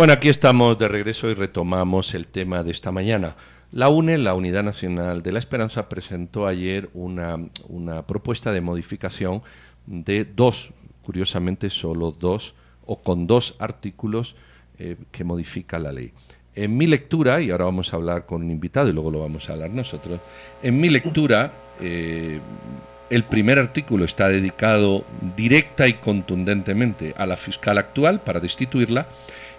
Bueno, aquí estamos de regreso y retomamos el tema de esta mañana. La UNE, la Unidad Nacional de la Esperanza, presentó ayer una, una propuesta de modificación de dos, curiosamente solo dos, o con dos artículos eh, que modifica la ley. En mi lectura, y ahora vamos a hablar con un invitado y luego lo vamos a hablar nosotros, en mi lectura, eh, el primer artículo está dedicado directa y contundentemente a la fiscal actual para destituirla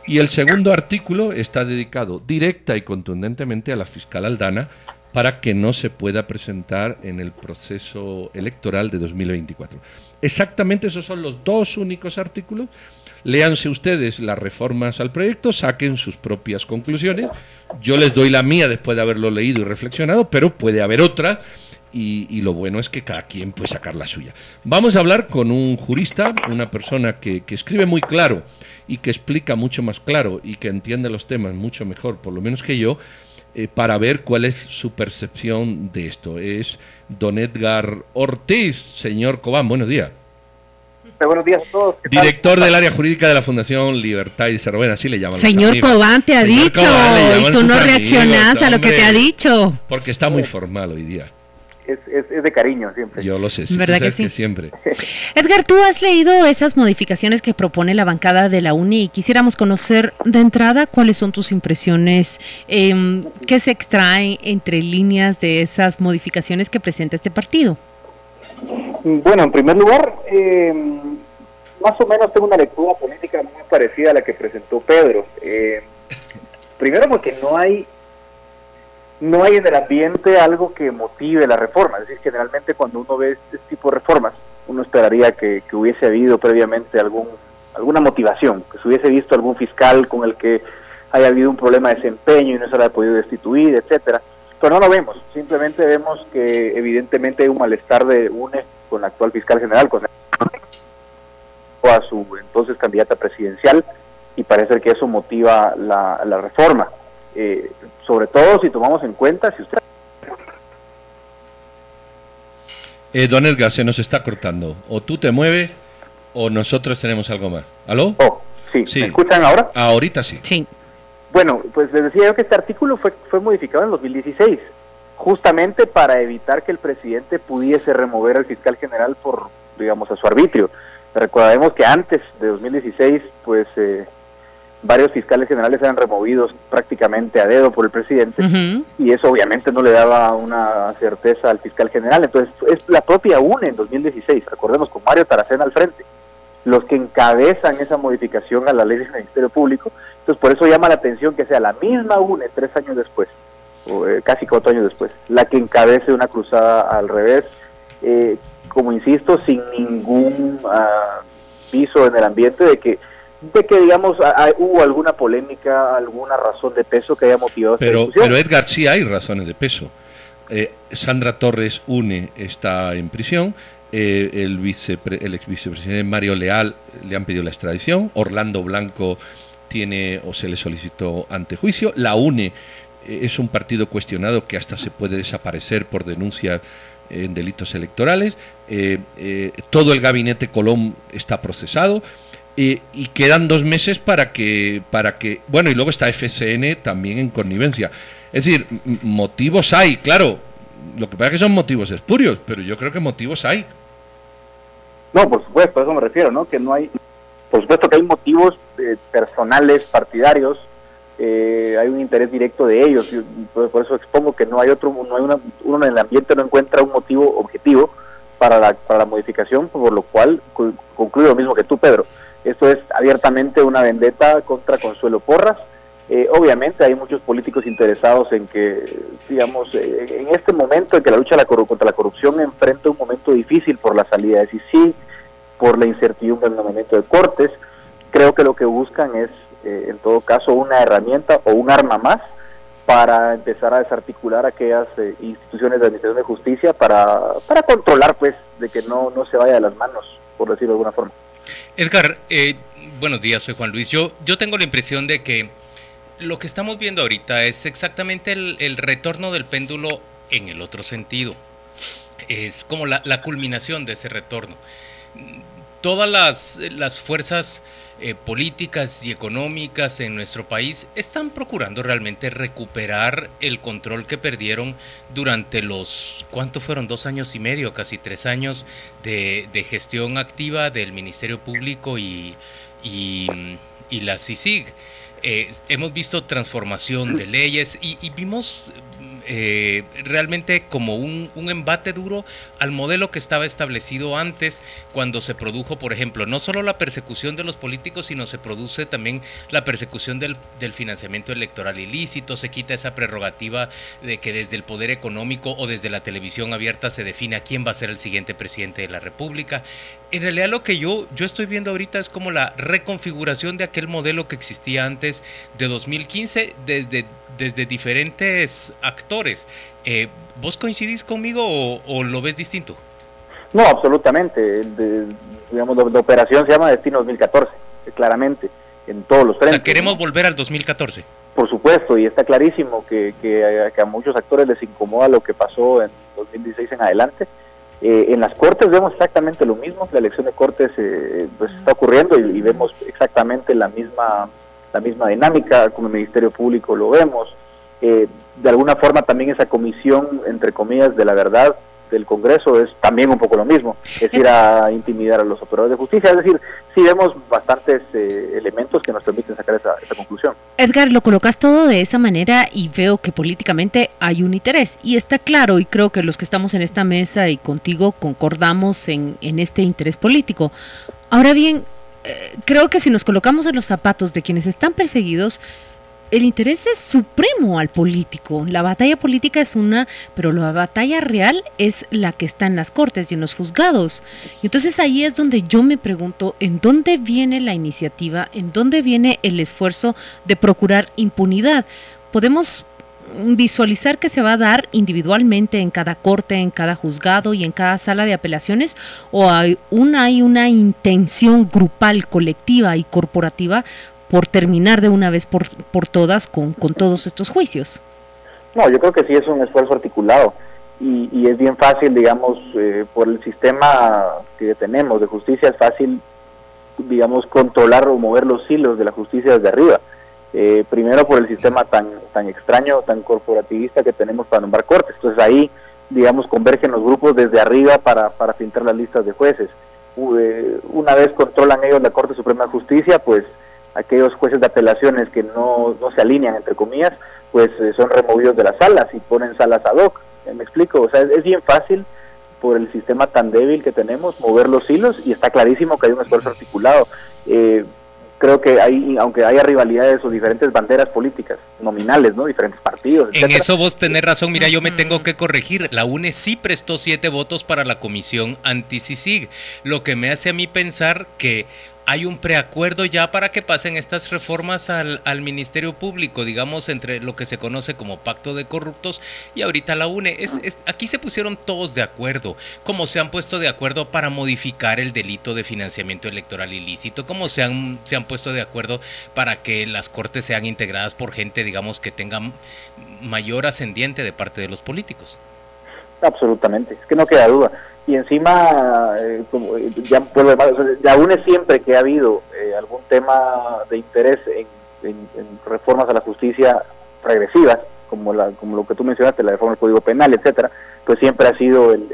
y el segundo artículo está dedicado directa y contundentemente a la fiscal Aldana para que no se pueda presentar en el proceso electoral de 2024. Exactamente esos son los dos únicos artículos. Léanse ustedes las reformas al proyecto, saquen sus propias conclusiones. Yo les doy la mía después de haberlo leído y reflexionado, pero puede haber otra y, lo bueno es que cada quien puede sacar la suya. Vamos a hablar con un jurista, una persona que, escribe muy claro y que explica mucho más claro y que entiende los temas mucho mejor, por lo menos que yo, eh, para ver cuál es su percepción de esto. Es don Edgar Ortiz, señor Cobán, buenos días. Buenos días a todos. Director del área jurídica de la Fundación Libertad y Desarrollo, así le llaman. Señor Cobán, te ha dicho, y tú no reaccionas a lo que te ha dicho. Porque está muy formal hoy día es, de cariño siempre. Yo lo sé, sí, ¿verdad que sí? siempre. Edgar, tú has leído esas modificaciones que propone la bancada de la UNI y quisiéramos conocer de entrada cuáles son tus impresiones, eh, qué se extrae entre líneas de esas modificaciones que presenta este partido. Bueno, en primer lugar, em, más o menos tengo una lectura política muy parecida a la que presentó Pedro. Em, primero porque no hay no hay en el ambiente algo que motive la reforma. Es decir, generalmente cuando uno ve este tipo de reformas, uno esperaría que, hubiese habido previamente algún, alguna motivación, que se hubiese visto algún fiscal con el que haya habido un problema de desempeño y no se lo haya podido destituir, etcétera. Pero no lo vemos, simplemente vemos que evidentemente hay un malestar de UNE con la actual fiscal general, con a su entonces candidata presidencial, y parece que eso motiva la reforma. Eh, sobre todo si tomamos en cuenta si usted... Eh, don Edgar, se nos está cortando. O tú te mueves o nosotros tenemos algo más. ¿Aló? Oh, sí. ¿Me escuchan ahora? Ahorita sí. Sí. Bueno, pues les decía yo que este artículo fue, fue modificado en 2016, justamente para evitar que el presidente pudiese remover al fiscal general por, digamos, a su arbitrio. Recordemos que antes de 2016, pues eh, varios fiscales generales eran removidos prácticamente a dedo por el presidente y eso obviamente no le daba una certeza al fiscal general. Entonces es la propia UNE en 2016, recordemos con Mario Taracena al frente, los que encabezan esa modificación a la ley del Ministerio Público. Entonces por eso llama la atención que sea la misma UNE tres años después, o eh, casi cuatro años después, la que encabece una cruzada al revés, eh, como insisto, sin ningún uh, piso en el ambiente de que de que, digamos, hubo alguna polémica, alguna razón de peso que haya motivado pero, Pero Edgar, sí hay razones de peso. Eh, Sandra Torres Une está en prisión, eh, el, ex vicepresidente Mario Leal le han pedido la extradición, Orlando Blanco tiene o se le solicitó ante juicio, la UNE eh, es un partido cuestionado que hasta se puede desaparecer por denuncia en delitos electorales, todo el gabinete Colón está procesado, y quedan dos meses para que, para que, bueno, y luego está FCN también en connivencia. Es decir, motivos hay, claro, lo que pasa es que son motivos espurios, pero yo creo que motivos hay. No, por supuesto, eso me refiero, ¿no? Que no hay, por supuesto que hay motivos eh, personales, partidarios, eh, hay un interés directo de ellos, por, eso expongo que no hay otro, no hay una, uno en el ambiente no encuentra un motivo objetivo para la, para la modificación, por lo cual concluyo lo mismo que tú, Pedro esto es abiertamente una vendetta contra Consuelo Porras. Eh, obviamente hay muchos políticos interesados en que, digamos, eh, en este momento en que la lucha contra la corrupción enfrenta un momento difícil por la salida de Sisi, por la incertidumbre en el momento de Cortes, creo que lo que buscan es, eh, en todo caso, una herramienta o un arma más para empezar a desarticular aquellas instituciones de administración de justicia para, para controlar, pues, de que no, no se vaya de las manos, por decirlo de alguna forma. Edgar, eh, buenos días, soy Juan Luis. Yo, yo tengo la impresión de que lo que estamos viendo ahorita es exactamente el, retorno del péndulo en el otro sentido. Es como la, culminación de ese retorno. todas las, las fuerzas eh, políticas y económicas en nuestro país están procurando realmente recuperar el control que perdieron durante los, ¿cuánto fueron? Dos años y medio, casi tres años de, gestión activa del Ministerio Público y, y, la CICIG. Eh, hemos visto transformación de leyes y, y vimos eh, realmente como un, embate duro al modelo que estaba establecido antes cuando se produjo, por ejemplo, no solo la persecución de los políticos, sino se produce también la persecución del, financiamiento electoral ilícito, se quita esa prerrogativa de que desde el poder económico o desde la televisión abierta se define quién va a ser el siguiente presidente de la República. En realidad lo que yo, yo estoy viendo ahorita es como la reconfiguración de aquel modelo que existía antes de 2015 desde desde diferentes actores. Eh, ¿Vos coincidís conmigo o, lo ves distinto? No, absolutamente. digamos, la, operación se llama Destino 2014, claramente, en todos los frentes. O sea, queremos volver al 2014. Por supuesto, y está clarísimo que, que, a muchos actores les incomoda lo que pasó en 2016 en adelante. Eh, en las Cortes vemos exactamente lo mismo, la elección de Cortes eh, pues está ocurriendo y, y, vemos exactamente la misma la misma dinámica, como el Ministerio Público lo vemos. Eh, de alguna forma también esa comisión, entre comillas, de la verdad del Congreso es también un poco lo mismo, es ir a intimidar a los operadores de justicia. Es decir, sí vemos bastantes eh, elementos que nos permiten sacar esa, esa, conclusión. Edgar, lo colocas todo de esa manera y veo que políticamente hay un interés y está claro y creo que los que estamos en esta mesa y contigo concordamos en, en este interés político. Ahora bien, eh, creo que si nos colocamos en los zapatos de quienes están perseguidos, el interés es supremo al político. La batalla política es una, pero la batalla real es la que está en las cortes y en los juzgados. Y entonces ahí es donde yo me pregunto, ¿en dónde viene la iniciativa? ¿En dónde viene el esfuerzo de procurar impunidad? Podemos visualizar que se va a dar individualmente en cada corte, en cada juzgado y en cada sala de apelaciones o hay una, hay una intención grupal, colectiva y corporativa por terminar de una vez por, por todas con, con todos estos juicios? No, yo creo que sí es un esfuerzo articulado y, y es bien fácil, digamos, eh, por el sistema que tenemos de justicia, es fácil, digamos, controlar o mover los hilos de la justicia desde arriba eh, primero por el sistema tan, tan extraño, tan corporativista que tenemos para nombrar cortes. Entonces ahí, digamos, convergen los grupos desde arriba para, para filtrar las listas de jueces. Eh, una vez controlan ellos la Corte Suprema de Justicia, pues aquellos jueces de apelaciones que no, no se alinean, entre comillas, pues eh, son removidos de las salas y ponen salas ad hoc. ¿Me explico? O sea, es, bien fácil por el sistema tan débil que tenemos mover los hilos y está clarísimo que hay un esfuerzo articulado. Eh, creo que hay, aunque haya rivalidades o diferentes banderas políticas nominales, ¿no? Diferentes partidos. En eso vos tenés razón, mira, yo me tengo que corregir. La UNE sí prestó siete votos para la comisión anti-CICIG, lo que me hace a mí pensar que hay un preacuerdo ya para que pasen estas reformas al, Ministerio Público, digamos, entre lo que se conoce como pacto de corruptos y ahorita la UNE. Es, aquí se pusieron todos de acuerdo, como se han puesto de acuerdo para modificar el delito de financiamiento electoral ilícito, como se han, se han puesto de acuerdo para que las cortes sean integradas por gente, digamos, que tenga mayor ascendiente de parte de los políticos. Absolutamente, es que no queda duda. Y encima, eh, como, eh, ya, ya une siempre que ha habido eh, algún tema de interés en, reformas a la justicia regresivas, como, la, como lo que tú mencionaste, la reforma del Código Penal, etcétera, pues siempre ha sido el,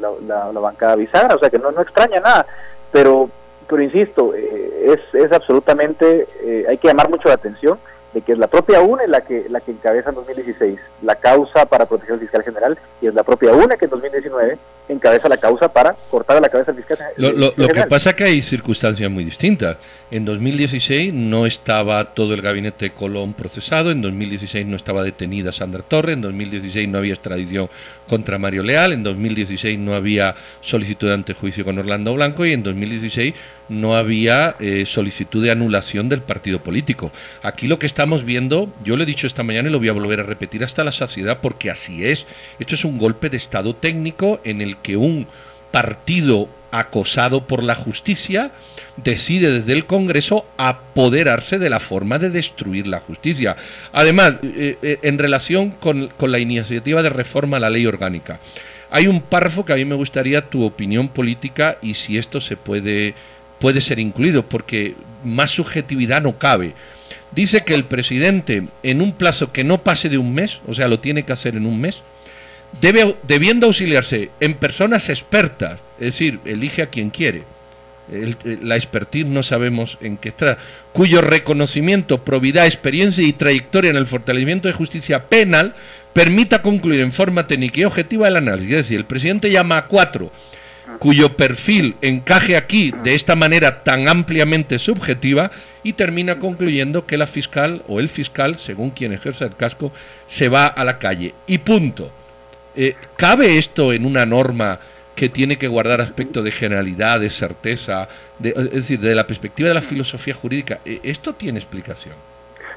la, bancada bisagra, o sea que no, no extraña nada, pero, pero insisto, es, es absolutamente, hay que llamar mucho la atención de que es la propia UNE la que, la que encabeza en 2016 la causa para proteger al fiscal general y es la propia UNE que en 2019 encabeza la causa para cortar la cabeza al fiscal lo, lo, lo que pasa es que hay circunstancias muy distintas. En 2016 no estaba todo el gabinete Colón procesado, en 2016 no estaba detenida Sandra Torre, en 2016 no había extradición contra Mario Leal, en 2016 no había solicitud de antejuicio con Orlando Blanco y en 2016 no había eh, solicitud de anulación del partido político. Aquí lo que estamos viendo, yo lo he dicho esta mañana y lo voy a volver a repetir hasta la saciedad porque así es. Esto es un golpe de Estado técnico en el que un partido acosado por la justicia decide desde el Congreso apoderarse de la forma de destruir la justicia. Además, eh, eh, en relación con, con la iniciativa de reforma a la ley orgánica, hay un párrafo que a mí me gustaría tu opinión política y si esto se puede puede ser incluido, porque más subjetividad no cabe. Dice que el presidente, en un plazo que no pase de un mes, o sea, lo tiene que hacer en un mes, debe, debiendo auxiliarse en personas expertas, es decir, elige a quien quiere, la expertise no sabemos en qué está, cuyo reconocimiento, probidad, experiencia y trayectoria en el fortalecimiento de justicia penal permita concluir en forma técnica y objetiva el análisis. Es decir, el presidente llama a cuatro cuyo perfil encaje aquí de esta manera tan ampliamente subjetiva y termina concluyendo que la fiscal o el fiscal, según quien ejerza el casco, se va a la calle. Y punto. Eh, ¿Cabe esto en una norma que tiene que guardar aspecto de generalidad, de certeza, de, es decir, de la perspectiva de la filosofía jurídica? Eh, ¿Esto tiene explicación?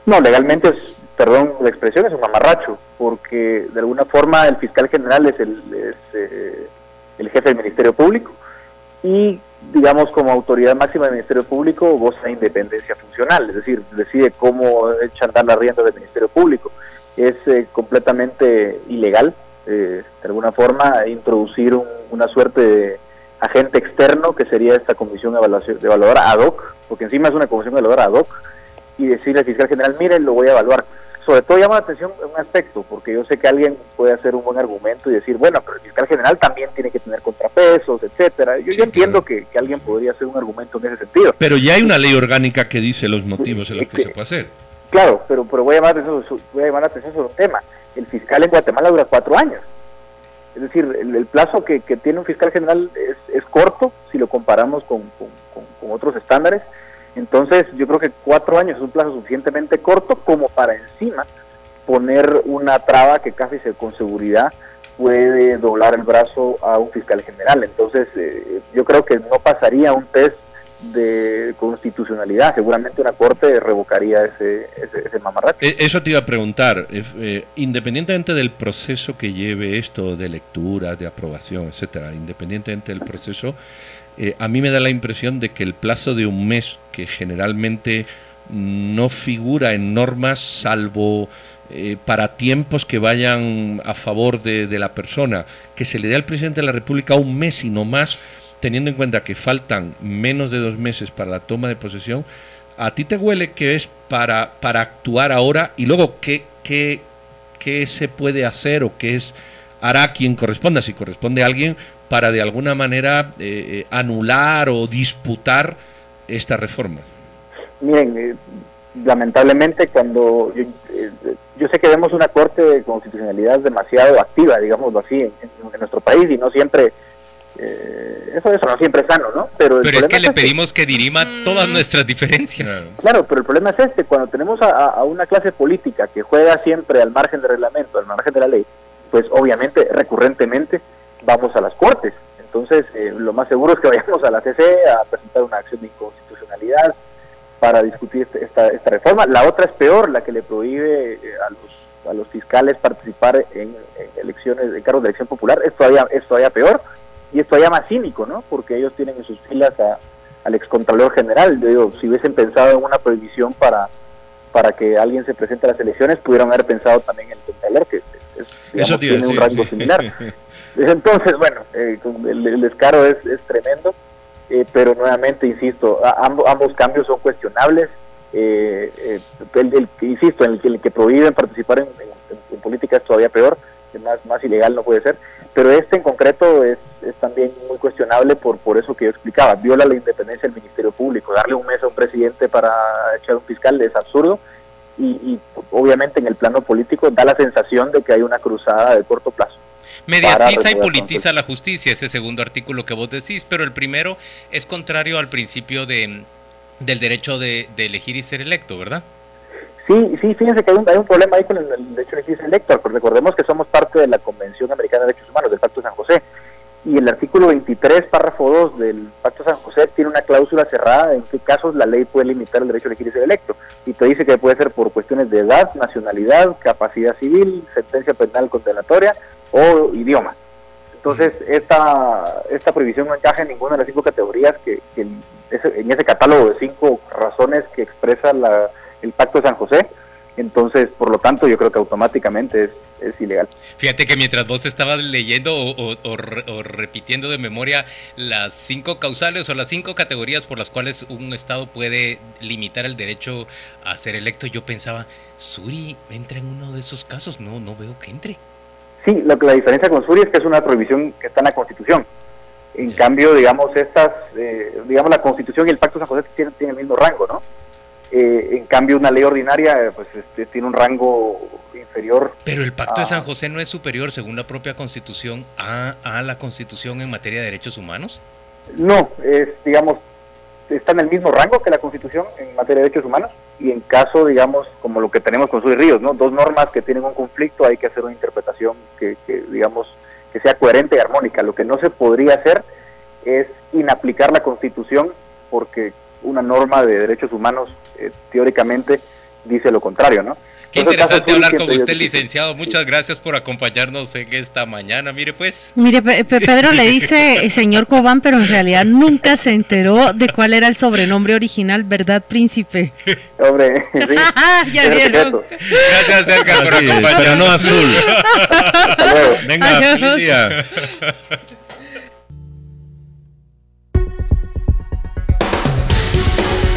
No, legalmente es, perdón la expresión, es un mamarracho, porque de alguna forma el fiscal general es el... Eh, el jefe del Ministerio Público y, digamos, como autoridad máxima del Ministerio Público goza de independencia funcional, es decir, decide cómo echa andar las riendas del Ministerio Público. Es eh, completamente ilegal, eh, de alguna forma, introducir una suerte de agente externo que sería esta comisión de, evaluación, de evaluadora ad hoc, porque encima es una comisión de evaluadora ad hoc, y decirle al fiscal general, mire, lo voy a evaluar sobre todo llama la atención un aspecto, porque yo sé que alguien puede hacer un buen argumento y decir, bueno, pero el fiscal general también tiene que tener contrapesos, etcétera. Yo, entiendo que, alguien podría hacer un argumento en ese sentido. Pero ya hay una ley orgánica que dice los motivos en los que, se puede hacer. Claro, pero, pero voy, a llamar atención, voy a llamar la atención sobre un tema. El fiscal en Guatemala dura cuatro años. Es decir, el, plazo que, tiene un fiscal general es, es corto si lo comparamos con, con otros estándares entonces, yo creo que cuatro años es un plazo suficientemente corto como para encima poner una traba que casi se, con seguridad puede doblar el brazo a un fiscal general. Entonces, eh, yo creo que no pasaría un test de constitucionalidad. Seguramente una corte revocaría ese, ese, e, Eso te iba a preguntar. Eh, independientemente del proceso que lleve esto de lectura, de aprobación, etcétera, independientemente del proceso, eh, a mí me da la impresión de que el plazo de un mes, que generalmente no figura en normas salvo eh, para tiempos que vayan a favor de, la persona, que se le dé al presidente de la República un mes y no más, teniendo en cuenta que faltan menos de dos meses para la toma de posesión, ¿a ti te huele que es para, para actuar ahora y luego qué, qué, qué se puede hacer o qué es hará quien corresponda, si corresponde a alguien, para de alguna manera eh, eh, anular o disputar esta reforma? Miren, eh, lamentablemente cuando yo, sé que vemos una corte de constitucionalidad demasiado activa, digámoslo así, en, nuestro país y no siempre eso, eso no siempre es sano, ¿no? Pero, es que le pedimos que, dirima todas nuestras diferencias. Claro, pero el problema es este, cuando tenemos a, una clase política que juega siempre al margen del reglamento, al margen de la ley, pues obviamente recurrentemente vamos a las cortes. Entonces, eh, lo más seguro es que vayamos a la CC a presentar una acción de inconstitucionalidad para discutir este, esta, esta reforma. La otra es peor, la que le prohíbe eh, a, los, a los fiscales participar en, elecciones, en cargos de elección popular. Es todavía, es todavía peor y es todavía más cínico, ¿no? Porque ellos tienen en sus filas al excontralor general. Yo digo, si hubiesen pensado en una prohibición para para que alguien se presente a las elecciones, pudieron haber pensado también en el contralor, que tiene un rango similar. Entonces, bueno, eh, el, descaro es, tremendo, eh, pero nuevamente, insisto, ambos, cambios son cuestionables. Eh, el, insisto, en el, que prohíben participar en, política es todavía peor, más, ilegal no puede ser, pero este en concreto es, también muy cuestionable por, por eso que yo explicaba, viola la independencia del Ministerio Público, darle un mes a un presidente para echar un fiscal es absurdo y obviamente en el plano político da la sensación de que hay una cruzada de corto plazo. Mediatiza y politiza la justicia, ese segundo artículo que vos decís, pero el primero es contrario al principio de, del derecho de, elegir y ser electo, ¿verdad? Sí, sí, fíjense que hay un, hay un problema ahí con el, derecho de elegir y ser electo, porque recordemos que somos parte de la Convención Americana de Derechos Humanos, del Pacto de San José, y el artículo 23, párrafo 2 del Pacto de San José tiene una cláusula cerrada en qué casos la ley puede limitar el derecho a elegir y ser electo. Y te dice que puede ser por cuestiones de edad, nacionalidad, capacidad civil, sentencia penal condenatoria o idioma. Entonces, esta, esta prohibición no encaja en ninguna de las cinco categorías que, en ese catálogo de cinco razones que expresa la, el Pacto de San José. Entonces, por lo tanto, yo creo que automáticamente es, es ilegal. Fíjate que mientras vos estabas leyendo o, repitiendo de memoria las cinco causales o las cinco categorías por las cuales un Estado puede limitar el derecho a ser electo, yo pensaba, Suri entra en uno de esos casos, no, no veo que entre. Sí, lo que la diferencia con Suri es que es una prohibición que está en la Constitución. En cambio, digamos, estas, eh, digamos, la Constitución y el Pacto de San José tienen, tienen el mismo rango, ¿no? Eh, en cambio, una ley ordinaria pues este, tiene un rango inferior. Pero el Pacto de San José no es superior, según la propia Constitución, a, a la Constitución en materia de derechos humanos. No, es, digamos, está en el mismo rango que la Constitución en materia de derechos humanos y en caso, digamos, como lo que tenemos con Sur y Ríos, ¿no? Dos normas que tienen un conflicto, hay que hacer una interpretación que, que, digamos, que sea coherente y armónica. Lo que no se podría hacer es inaplicar la Constitución porque una norma de derechos humanos eh, teóricamente dice lo contrario, ¿no? Qué interesante hablar con usted, licenciado. Muchas gracias por acompañarnos en esta mañana. Mire, pues. Mire, Pedro le dice señor Cobán, pero en realidad nunca se enteró de cuál era el sobrenombre original, ¿verdad, príncipe? Hombre, sí. ya vieron. Gracias, Edgar, por acompañarnos. Pero no azul. Venga, feliz día.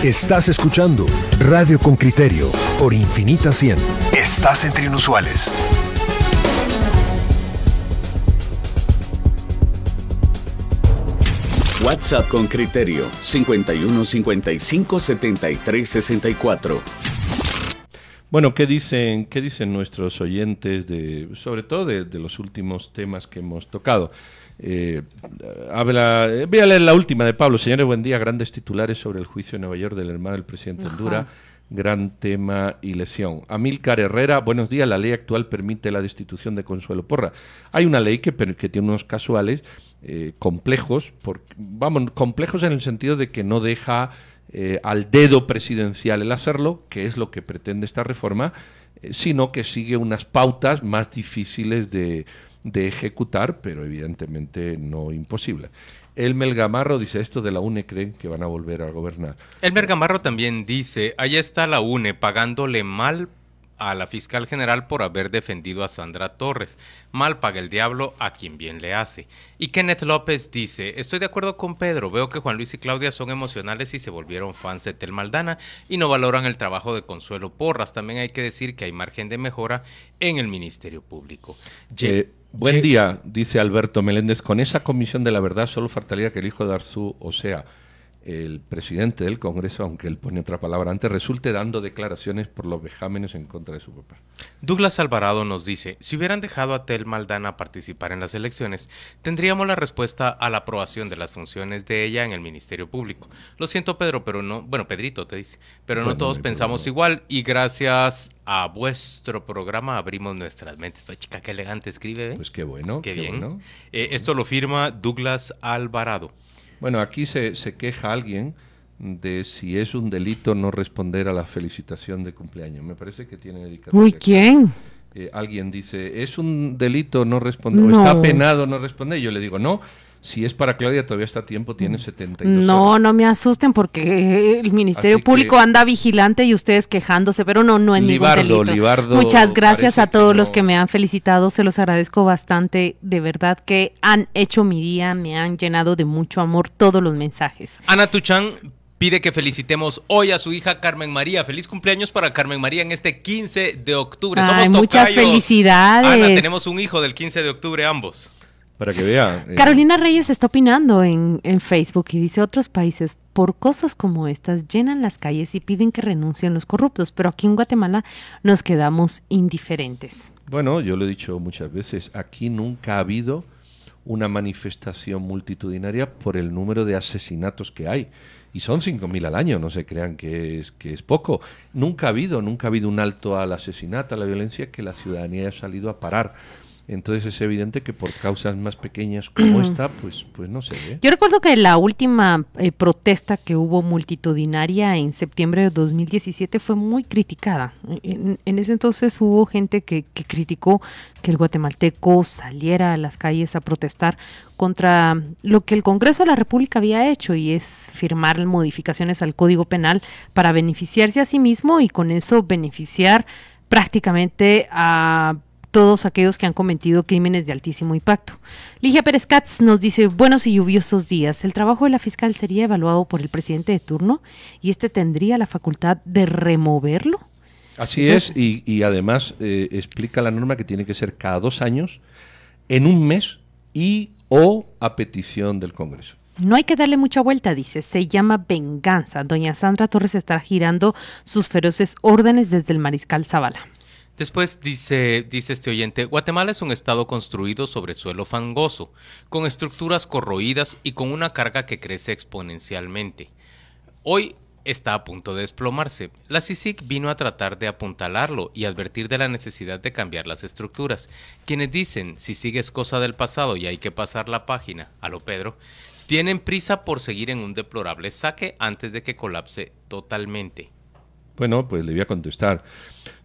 Estás escuchando Radio con Criterio por Infinita 100. Estás entre inusuales. WhatsApp con Criterio 51 55 73 64. Bueno, ¿qué dicen, qué dicen nuestros oyentes de, sobre todo de, de los últimos temas que hemos tocado? Eh, habla, eh, voy a leer la última de Pablo. Señores, buen día. Grandes titulares sobre el juicio en Nueva York del hermano del presidente Honduras. Gran tema y lesión. Amílcar Herrera, buenos días. La ley actual permite la destitución de Consuelo Porra. Hay una ley que, que tiene unos casuales eh, complejos, por, vamos, complejos en el sentido de que no deja eh, al dedo presidencial el hacerlo, que es lo que pretende esta reforma, sino que sigue unas pautas más difíciles de, de ejecutar, pero evidentemente no imposible. El Melgamarro dice esto de la UNE, creen que van a volver a gobernar. El Melgamarro también dice, ahí está la UNE pagándole mal a la fiscal general por haber defendido a Sandra Torres. Mal paga el diablo a quien bien le hace. Y Kenneth López dice, estoy de acuerdo con Pedro, veo que Juan Luis y Claudia son emocionales y se volvieron fans de Tel Maldana y no valoran el trabajo de Consuelo Porras. También hay que decir que hay margen de mejora en el Ministerio Público. Eh, buen día, dice Alberto Meléndez, con esa comisión de la verdad solo faltaría que el hijo de Arzú, o sea, el presidente del Congreso, aunque él pone otra palabra antes, resulte dando declaraciones por los vejámenes en contra de su papá. Douglas Alvarado nos dice, si hubieran dejado a Tel Maldana participar en las elecciones, tendríamos la respuesta a la aprobación de las funciones de ella en el Ministerio Público. Lo siento Pedro, pero no, bueno, Pedrito te dice, pero no todos pensamos igual y gracias a vuestro programa abrimos nuestras mentes. Pues chica, qué elegante escribe. ¿eh? Pues qué bueno. Qué, bien. Eh, esto lo firma Douglas Alvarado. Bueno, aquí se, se queja alguien de si es un delito no responder a la felicitación de cumpleaños. Me parece que tiene dedicatoria. Uy, ¿quién? Eh, alguien dice, es un delito no responder, o está penado no responder. Y yo le digo, no, si es para Claudia, todavía está a tiempo, tiene 72 No, horas. no me asusten porque el Ministerio Así Público que- anda vigilante y ustedes quejándose, pero no, no es ningún Libardo, delito. Libardo Muchas gracias a todos que los no. que me han felicitado, se los agradezco bastante, de verdad que han hecho mi día, me han llenado de mucho amor todos los mensajes. Ana Tuchan pide que felicitemos hoy a su hija Carmen María. Feliz cumpleaños para Carmen María en este 15 de octubre. Ay, Somos muchas felicidades. Ana, tenemos un hijo del 15 de octubre ambos. Para que vea. eh, Carolina Reyes está opinando en, en Facebook y dice otros países por cosas como estas llenan las calles y piden que renuncien los corruptos, pero aquí en Guatemala nos quedamos indiferentes. Bueno, yo lo he dicho muchas veces, aquí nunca ha habido una manifestación multitudinaria por el número de asesinatos que hay. Y son 5.000 al año, no se crean que es, que es poco. Nunca ha habido, nunca ha habido un alto al asesinato, a la violencia, que la ciudadanía haya salido a parar. Entonces es evidente que por causas más pequeñas como esta, pues, pues no se ve. Yo recuerdo que la última eh, protesta que hubo multitudinaria en septiembre de 2017 fue muy criticada. En, en ese entonces hubo gente que, que criticó que el guatemalteco saliera a las calles a protestar contra lo que el Congreso de la República había hecho y es firmar modificaciones al Código Penal para beneficiarse a sí mismo y con eso beneficiar prácticamente a todos aquellos que han cometido crímenes de altísimo impacto. Ligia Pérez Katz nos dice, buenos y lluviosos días. El trabajo de la fiscal sería evaluado por el presidente de turno y este tendría la facultad de removerlo. Así es, y, además eh, explica la norma que tiene que ser cada dos años, en un mes y o a petición del Congreso. No hay que darle mucha vuelta, dice. Se llama venganza. Doña Sandra Torres estará girando sus feroces órdenes desde el mariscal Zavala. Después dice, dice este oyente, Guatemala es un estado construido sobre suelo fangoso, con estructuras corroídas y con una carga que crece exponencialmente. Hoy está a punto de desplomarse. La CICIC vino a tratar de apuntalarlo y advertir de la necesidad de cambiar las estructuras. Quienes dicen, si sigues cosa del pasado y hay que pasar la página, a lo Pedro, tienen prisa por seguir en un deplorable saque antes de que colapse totalmente. Bueno, pues le voy a contestar.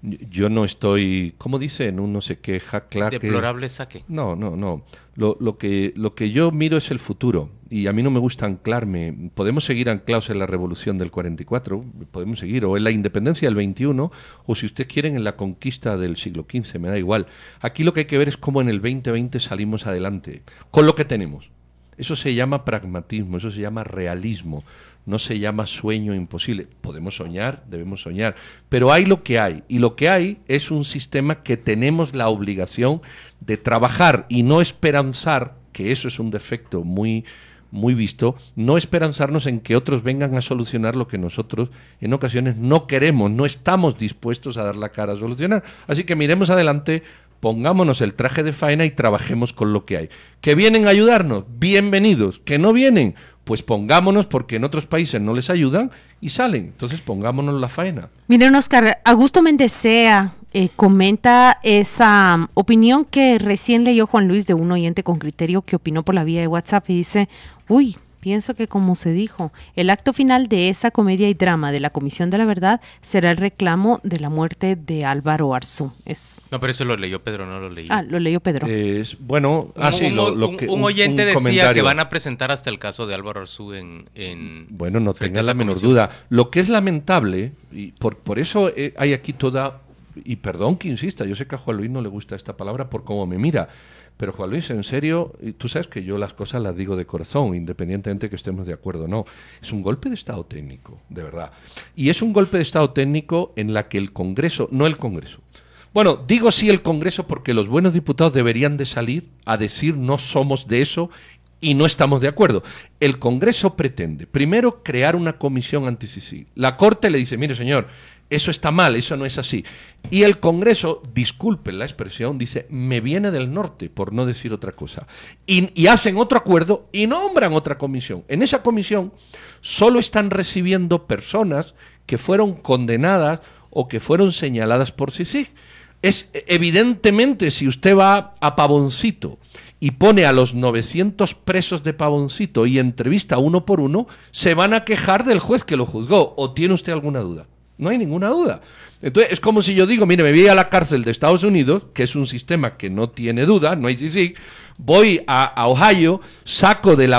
Yo no estoy, ¿cómo dice? En un no sé qué jaclaque. Deplorable saque. No, no, no. Lo, lo, que, lo que yo miro es el futuro. Y a mí no me gusta anclarme. Podemos seguir anclados en la revolución del 44, podemos seguir, o en la independencia del 21, o si ustedes quieren, en la conquista del siglo XV, me da igual. Aquí lo que hay que ver es cómo en el 2020 salimos adelante, con lo que tenemos. Eso se llama pragmatismo, eso se llama realismo no se llama sueño imposible. Podemos soñar, debemos soñar, pero hay lo que hay, y lo que hay es un sistema que tenemos la obligación de trabajar y no esperanzar, que eso es un defecto muy muy visto, no esperanzarnos en que otros vengan a solucionar lo que nosotros en ocasiones no queremos, no estamos dispuestos a dar la cara a solucionar. Así que miremos adelante, pongámonos el traje de faena y trabajemos con lo que hay. Que vienen a ayudarnos, bienvenidos. Que no vienen, pues pongámonos porque en otros países no les ayudan y salen. Entonces pongámonos la faena. Miren, Oscar, Augusto Mendesea eh, comenta esa um, opinión que recién leyó Juan Luis de un oyente con criterio que opinó por la vía de WhatsApp y dice, uy, Pienso que, como se dijo, el acto final de esa comedia y drama de la Comisión de la Verdad será el reclamo de la muerte de Álvaro Arzú. Es... No, pero eso lo leyó Pedro, no lo leí. Ah, lo leyó Pedro. Es, bueno, así ah, un, lo, que, un, oyente decía que van a presentar hasta el caso de Álvaro Arzú en, Bueno, no tenga la menor duda. Lo que es lamentable, y por, por eso eh, hay aquí toda... Y perdón que insista, yo sé que a Juan Luis no le gusta esta palabra por cómo me mira, pero Juan Luis, en serio, tú sabes que yo las cosas las digo de corazón, independientemente que estemos de acuerdo o no. Es un golpe de Estado técnico, de verdad. Y es un golpe de Estado técnico en la que el Congreso, no el Congreso. Bueno, digo sí el Congreso porque los buenos diputados deberían de salir a decir no somos de eso y no estamos de acuerdo. El Congreso pretende, primero, crear una comisión anti -CICI. La Corte le dice, mire señor, eso está mal, eso no es así. Y el Congreso, disculpen la expresión, dice, me viene del norte, por no decir otra cosa. Y, hacen otro acuerdo y nombran otra comisión. En esa comisión solo están recibiendo personas que fueron condenadas o que fueron señaladas por sí. Es evidentemente si usted va a Pavoncito y pone a los 900 presos de Pavoncito y entrevista uno por uno, se van a quejar del juez que lo juzgó. ¿O tiene usted alguna duda? No hay ninguna duda. Entonces, es como si yo digo, mire, me voy a la cárcel de Estados Unidos, que es un sistema que no tiene duda, no hay sí, voy a, Ohio, saco del,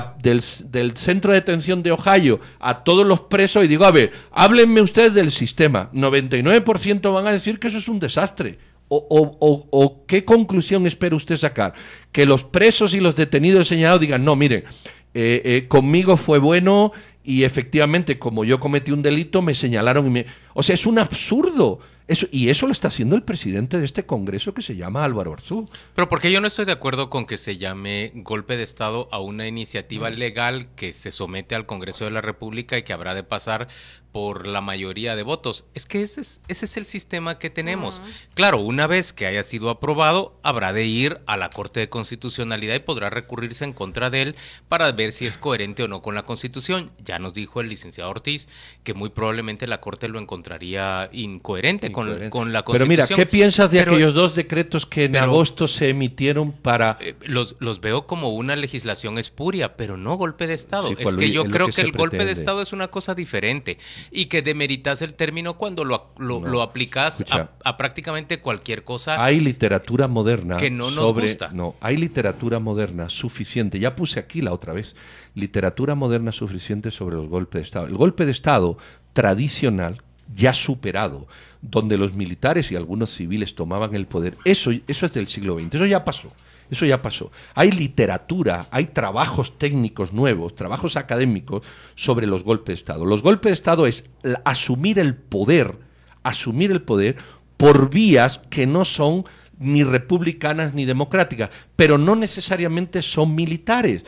centro de detención de Ohio a todos los presos y digo, a ver, háblenme ustedes del sistema. 99% van a decir que eso es un desastre. O, o, qué conclusión espera usted sacar? Que los presos y los detenidos señalados digan, no, miren, eh, eh, conmigo fue bueno, y efectivamente, como yo cometí un delito, me señalaron y me... O sea, es un absurdo. Eso, y eso lo está haciendo el presidente de este Congreso que se llama Álvaro Arzú. Pero porque yo no estoy de acuerdo con que se llame golpe de Estado a una iniciativa legal que se somete al Congreso de la República y que habrá de pasar por la mayoría de votos. Es que ese es, ese es el sistema que tenemos. Claro, una vez que haya sido aprobado, habrá de ir a la Corte de Constitucionalidad y podrá recurrirse en contra de él para ver si es coherente o no con la Constitución. Ya nos dijo el licenciado Ortiz que muy probablemente la Corte lo encontraría incoherente, Con, la Constitución. Pero mira, ¿qué piensas de aquellos dos decretos que en agosto se emitieron para... Eh, los, los veo como una legislación espuria, pero no golpe de Estado. es que yo creo que, el golpe de Estado es una cosa diferente y que demeritas el término cuando lo, lo, aplicas a, prácticamente cualquier cosa. Hay literatura moderna que no nos sobre, gusta. No, hay literatura moderna suficiente. Ya puse aquí la otra vez. Literatura moderna suficiente sobre los golpes de Estado. El golpe de Estado tradicional ya superado, donde los militares y algunos civiles tomaban el poder, eso, eso es del siglo XX, eso ya pasó. Eso ya pasó. Hay literatura, hay trabajos técnicos nuevos, trabajos académicos sobre los golpes de Estado. Los golpes de Estado es asumir el poder, asumir el poder por vías que no son ni republicanas ni democráticas, pero no necesariamente son militares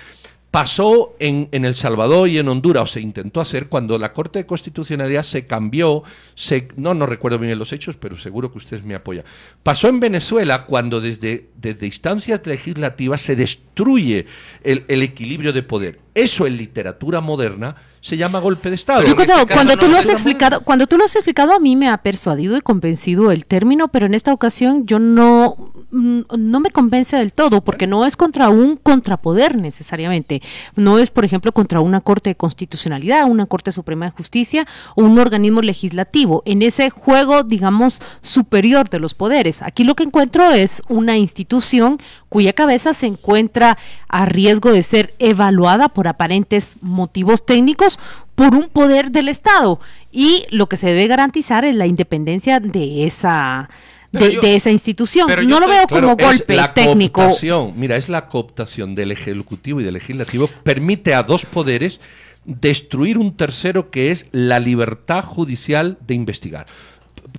pasó en, en, El Salvador y en Honduras, o se intentó hacer cuando la Corte de Constitucionalidad se cambió, se, no, no recuerdo bien los hechos, pero seguro que usted me apoya. Pasó en Venezuela cuando desde, desde instancias legislativas se destruye el, el equilibrio de poder. Eso en literatura moderna se llama golpe de Estado. cuando, este tú lo has explicado, cuando tú lo has explicado, a mí me ha persuadido y convencido el término, pero en esta ocasión yo no, no me convence del todo, porque no es contra un contrapoder necesariamente. No es, por ejemplo, contra una Corte de Constitucionalidad, una Corte Suprema de Justicia o un organismo legislativo. En ese juego, digamos, superior de los poderes. Aquí lo que encuentro es una institución cuya cabeza se encuentra a riesgo de ser evaluada por aparentes motivos técnicos por un poder del Estado y lo que se debe garantizar es la independencia de esa de, esa institución. No lo veo como golpe la técnico. Mira, es la cooptación del Ejecutivo y del Legislativo, permite a dos poderes destruir un tercero que es la libertad judicial de investigar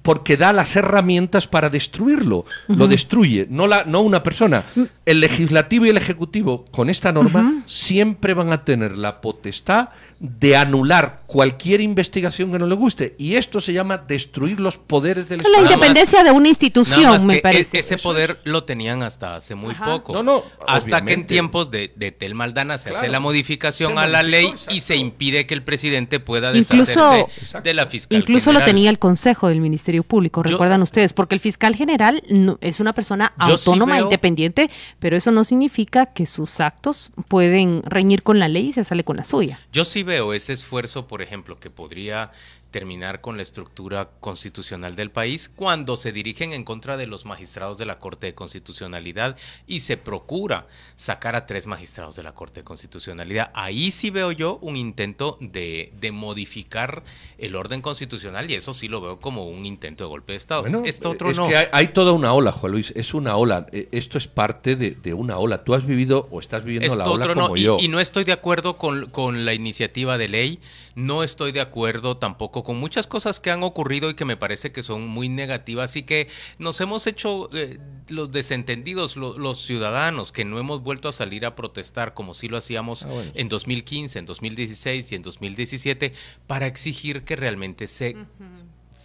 porque da las herramientas para destruirlo. Lo destruye, no, la, no una persona. Mm. El legislativo y el ejecutivo, con esta norma, siempre van a tener la potestad de anular cualquier investigación que no le guste. Y esto se llama destruir los poderes del Estado. La independencia de una institución, me e-, parece. ese poder lo tenían hasta hace muy poco. No, no, hasta que en tiempos de, de Tel Maldana se hace la modificación a la ley y se impide que el presidente pueda deshacerse de la fiscal Incluso lo tenía el Consejo del Ministerio Público, recuerdan ustedes, porque el fiscal general es una persona autónoma, independiente, pero eso no significa que sus actos pueden reñir con la ley y se sale con la suya. Yo sí veo ese esfuerzo, por ejemplo, que podría terminar con la estructura constitucional del país cuando se dirigen en contra de los magistrados de la Corte de Constitucionalidad y se procura sacar a tres magistrados de la Corte de Constitucionalidad. Ahí sí veo yo un intento de, modificar el orden constitucional y eso sí lo veo como un intento de golpe de Estado. Esto otro es que hay, toda una ola, Juan Luis, es una ola. E, esto es parte de, una ola. Tú has vivido o estás viviendo la ola como yo. Y, no estoy de acuerdo con, con la iniciativa de ley, no estoy de acuerdo tampoco con muchas cosas que han ocurrido y que me parece que son muy negativas y que nos hemos hecho eh, los desentendidos, los ciudadanos, que no hemos vuelto a salir a protestar como si lo hacíamos ah, en 2015, en 2016 y en 2017 para exigir que realmente se...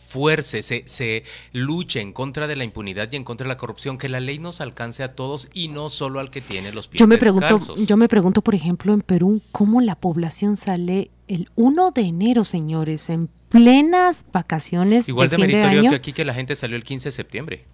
fuerce, se, se, luche en contra de la impunidad y en contra de la corrupción, que la ley nos alcance a todos y no solo al que tiene los pies yo me pregunto, Yo me pregunto, por ejemplo, en Perú, cómo la población sale el 1 de enero, señores, en plenas vacaciones. Igual de, meritorio que aquí que la gente salió el 15 de septiembre.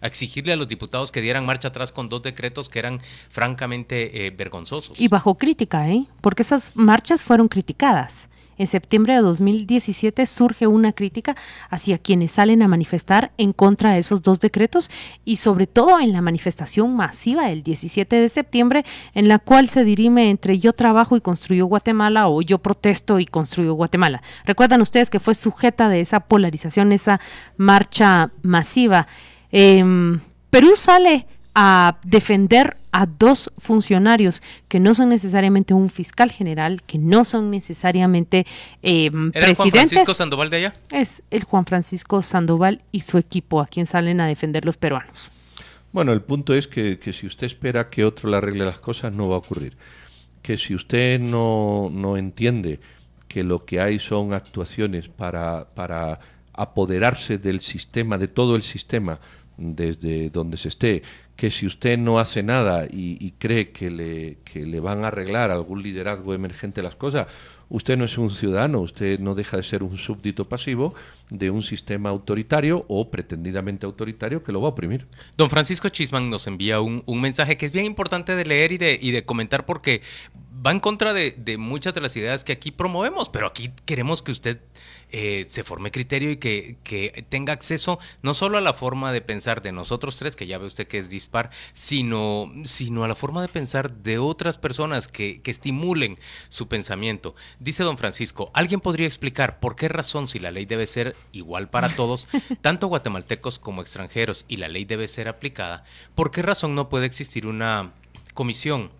A exigirle a los diputados que dieran marcha atrás con dos decretos que eran francamente eh, vergonzosos. Y bajo crítica, ¿eh? Porque esas marchas fueron criticadas. En septiembre de 2017 surge una crítica hacia quienes salen a manifestar en contra de esos dos decretos y sobre todo en la manifestación masiva el 17 de septiembre en la cual se dirime entre yo trabajo y construyo Guatemala o yo protesto y construyo Guatemala. Recuerdan ustedes que fue sujeta de esa polarización, esa marcha masiva. Em, Perú sale a defender a dos funcionarios que no son necesariamente un fiscal general, que no son necesariamente eh, ¿Era el Juan Francisco Sandoval de allá? Es el Juan Francisco Sandoval y su equipo a quien salen a defender los peruanos. Bueno, el punto es que, si usted espera que otro le arregle las cosas, no va a ocurrir. Que si usted no, no entiende que lo que hay son actuaciones para, para apoderarse del sistema, de todo el sistema, desde donde se esté, que si usted no hace nada y, cree que le, que le van a arreglar algún liderazgo emergente las cosas, usted no es un ciudadano, usted no deja de ser un súbdito pasivo de un sistema autoritario o pretendidamente autoritario que lo va a oprimir. Don Francisco Chisman nos envía un, mensaje que es bien importante de leer y de, y de comentar porque va en contra de, de, muchas de las ideas que aquí promovemos, pero aquí queremos que usted eh, se forme criterio y que, que, tenga acceso no solo a la forma de pensar de nosotros tres, que ya ve usted que es dispar, sino, sino a la forma de pensar de otras personas que, que estimulen su pensamiento. Dice don Francisco, ¿alguien podría explicar por qué razón si la ley debe ser igual para todos, tanto guatemaltecos como extranjeros, y la ley debe ser aplicada, por qué razón no puede existir una comisión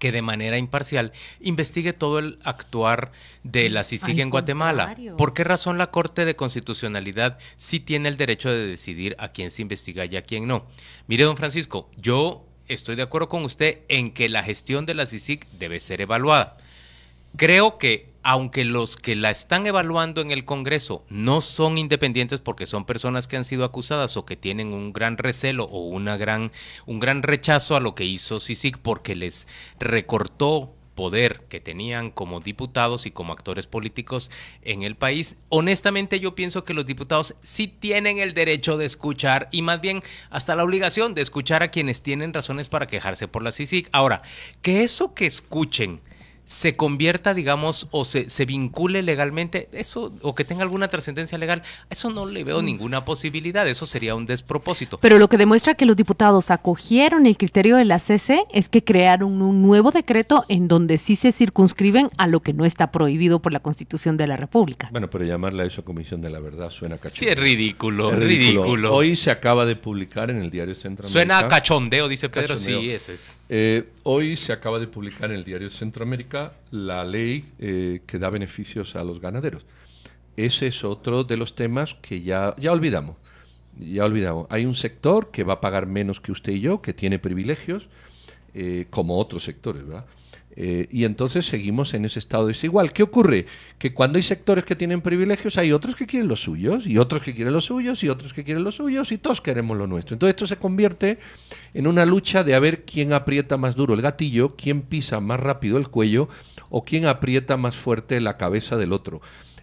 que de manera imparcial investigue todo el actuar de la CICIG en Guatemala. ¿Por qué razón la Corte de Constitucionalidad sí tiene el derecho de decidir a quién se investiga y a quién no? Mire, don Francisco, yo estoy de acuerdo con usted en que la gestión de la CICIG debe ser evaluada. Creo que aunque los que la están evaluando en el Congreso no son independientes porque son personas que han sido acusadas o que tienen un gran recelo o una gran, un gran rechazo a lo que hizo CICIG porque les recortó poder que tenían como diputados y como actores políticos en el país. Honestamente yo pienso que los diputados sí tienen el derecho de escuchar y más bien hasta la obligación de escuchar a quienes tienen razones para quejarse por la CICIG. Ahora, que eso que escuchen se convierta, digamos, o se, se vincule legalmente, eso, o que tenga alguna trascendencia legal, eso no le veo mm. ninguna posibilidad, eso sería un despropósito. Pero lo que demuestra que los diputados acogieron el criterio de la CC es que crearon un nuevo decreto en donde sí se circunscriben a lo que no está prohibido por la Constitución de la República. Bueno, pero llamarla eso Comisión de la Verdad suena cachondeo. Sí, es ridículo, ridículo. Hoy se acaba de publicar en el diario Centroamérica. Suena cachondeo, dice Pedro, sí, eso es. Eh, hoy se acaba de publicar en el diario Centroamérica la ley eh, que da beneficios a los ganaderos. Ese es otro de los temas que ya, ya olvidamos. Ya olvidamos. Hay un sector que va a pagar menos que usted y yo, que tiene privilegios, eh, como otros sectores, ¿verdad? Eh, y entonces seguimos en ese estado desigual. ¿Qué ocurre? Que cuando hay sectores que tienen privilegios, hay otros que quieren los suyos, y otros que quieren los suyos, y otros que quieren los suyos, y todos queremos lo nuestro. Entonces esto se convierte en una lucha de a ver quién aprieta más duro el gatillo, quién pisa más rápido el cuello, o quién aprieta más fuerte la cabeza del otro.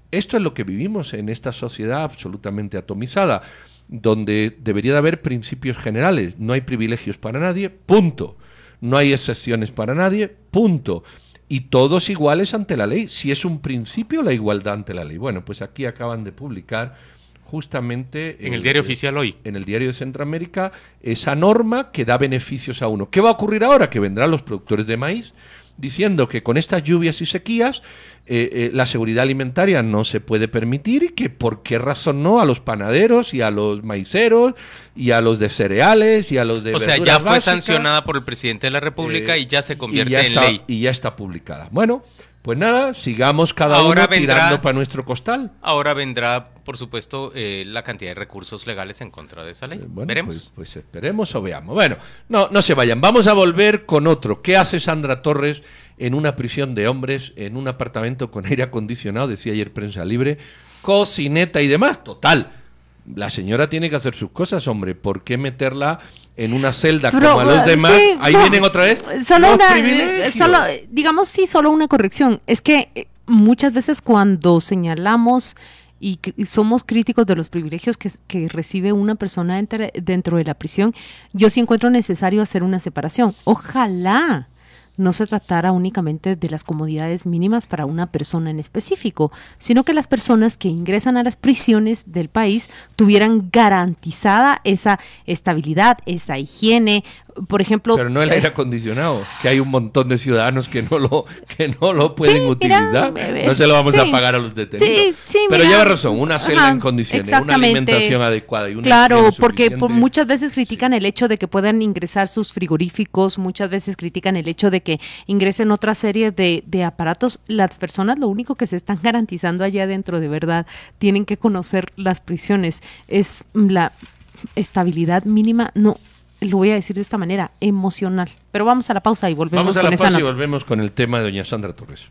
Esto es lo que vivimos en esta sociedad absolutamente atomizada, donde debería de haber principios generales. No hay privilegios para nadie, punto no hay excepciones para nadie, punto. Y todos iguales ante la ley, si es un principio la igualdad ante la ley. Bueno, pues aquí acaban de publicar justamente... En el, diario oficial hoy. En el diario de Centroamérica, esa norma que da beneficios a uno. ¿Qué va a ocurrir ahora? Que vendrán los productores de maíz diciendo que con estas lluvias y sequías eh, eh, la seguridad alimentaria no se puede permitir y que por qué razón no a los panaderos y a los maiceros y a los de cereales y a los de... O sea, ya fue sancionada por el presidente de la República y ya se convierte en ley. Y ya está publicada. Bueno, pues nada, sigamos cada uno tirando para nuestro costal. Ahora vendrá, por supuesto, eh, la cantidad de recursos legales en contra de esa ley. Veremos. Pues, pues, esperemos o veamos. Bueno, no, no se vayan. Vamos a volver con otro. ¿Qué hace Sandra Torres? en una prisión de hombres, en un apartamento con aire acondicionado, decía ayer Prensa Libre, cocineta y demás. Total, la señora tiene que hacer sus cosas, hombre. ¿Por qué meterla en una celda como a los demás? Ahí vienen otra vez. Solo una, eh, solo, digamos, sí, solo una corrección. Es que eh, muchas veces cuando señalamos y, somos críticos de los privilegios que, que recibe una persona dentro de la prisión, yo sí encuentro necesario hacer una separación. Ojalá no se tratara únicamente de las comodidades mínimas para una persona en específico, sino que las personas que ingresan a las prisiones del país tuvieran garantizada esa estabilidad, esa higiene, por ejemplo... Pero no el aire acondicionado, que hay un montón de ciudadanos que no lo, que no lo pueden utilizar. no se lo vamos a pagar a los detenidos. Pero lleva razón, una celda en condiciones, una alimentación adecuada y una Claro, porque muchas veces critican el hecho de que puedan ingresar sus frigoríficos, muchas veces critican el hecho de que ingresen otra serie de, de aparatos. Las personas lo único que se están garantizando allá adentro de verdad tienen que conocer las prisiones. Es la estabilidad mínima, no, lo voy a decir de esta manera, emocional. Pero vamos a la pausa y volvemos vamos a la pausa y volvemos con el tema de doña Sandra Torres.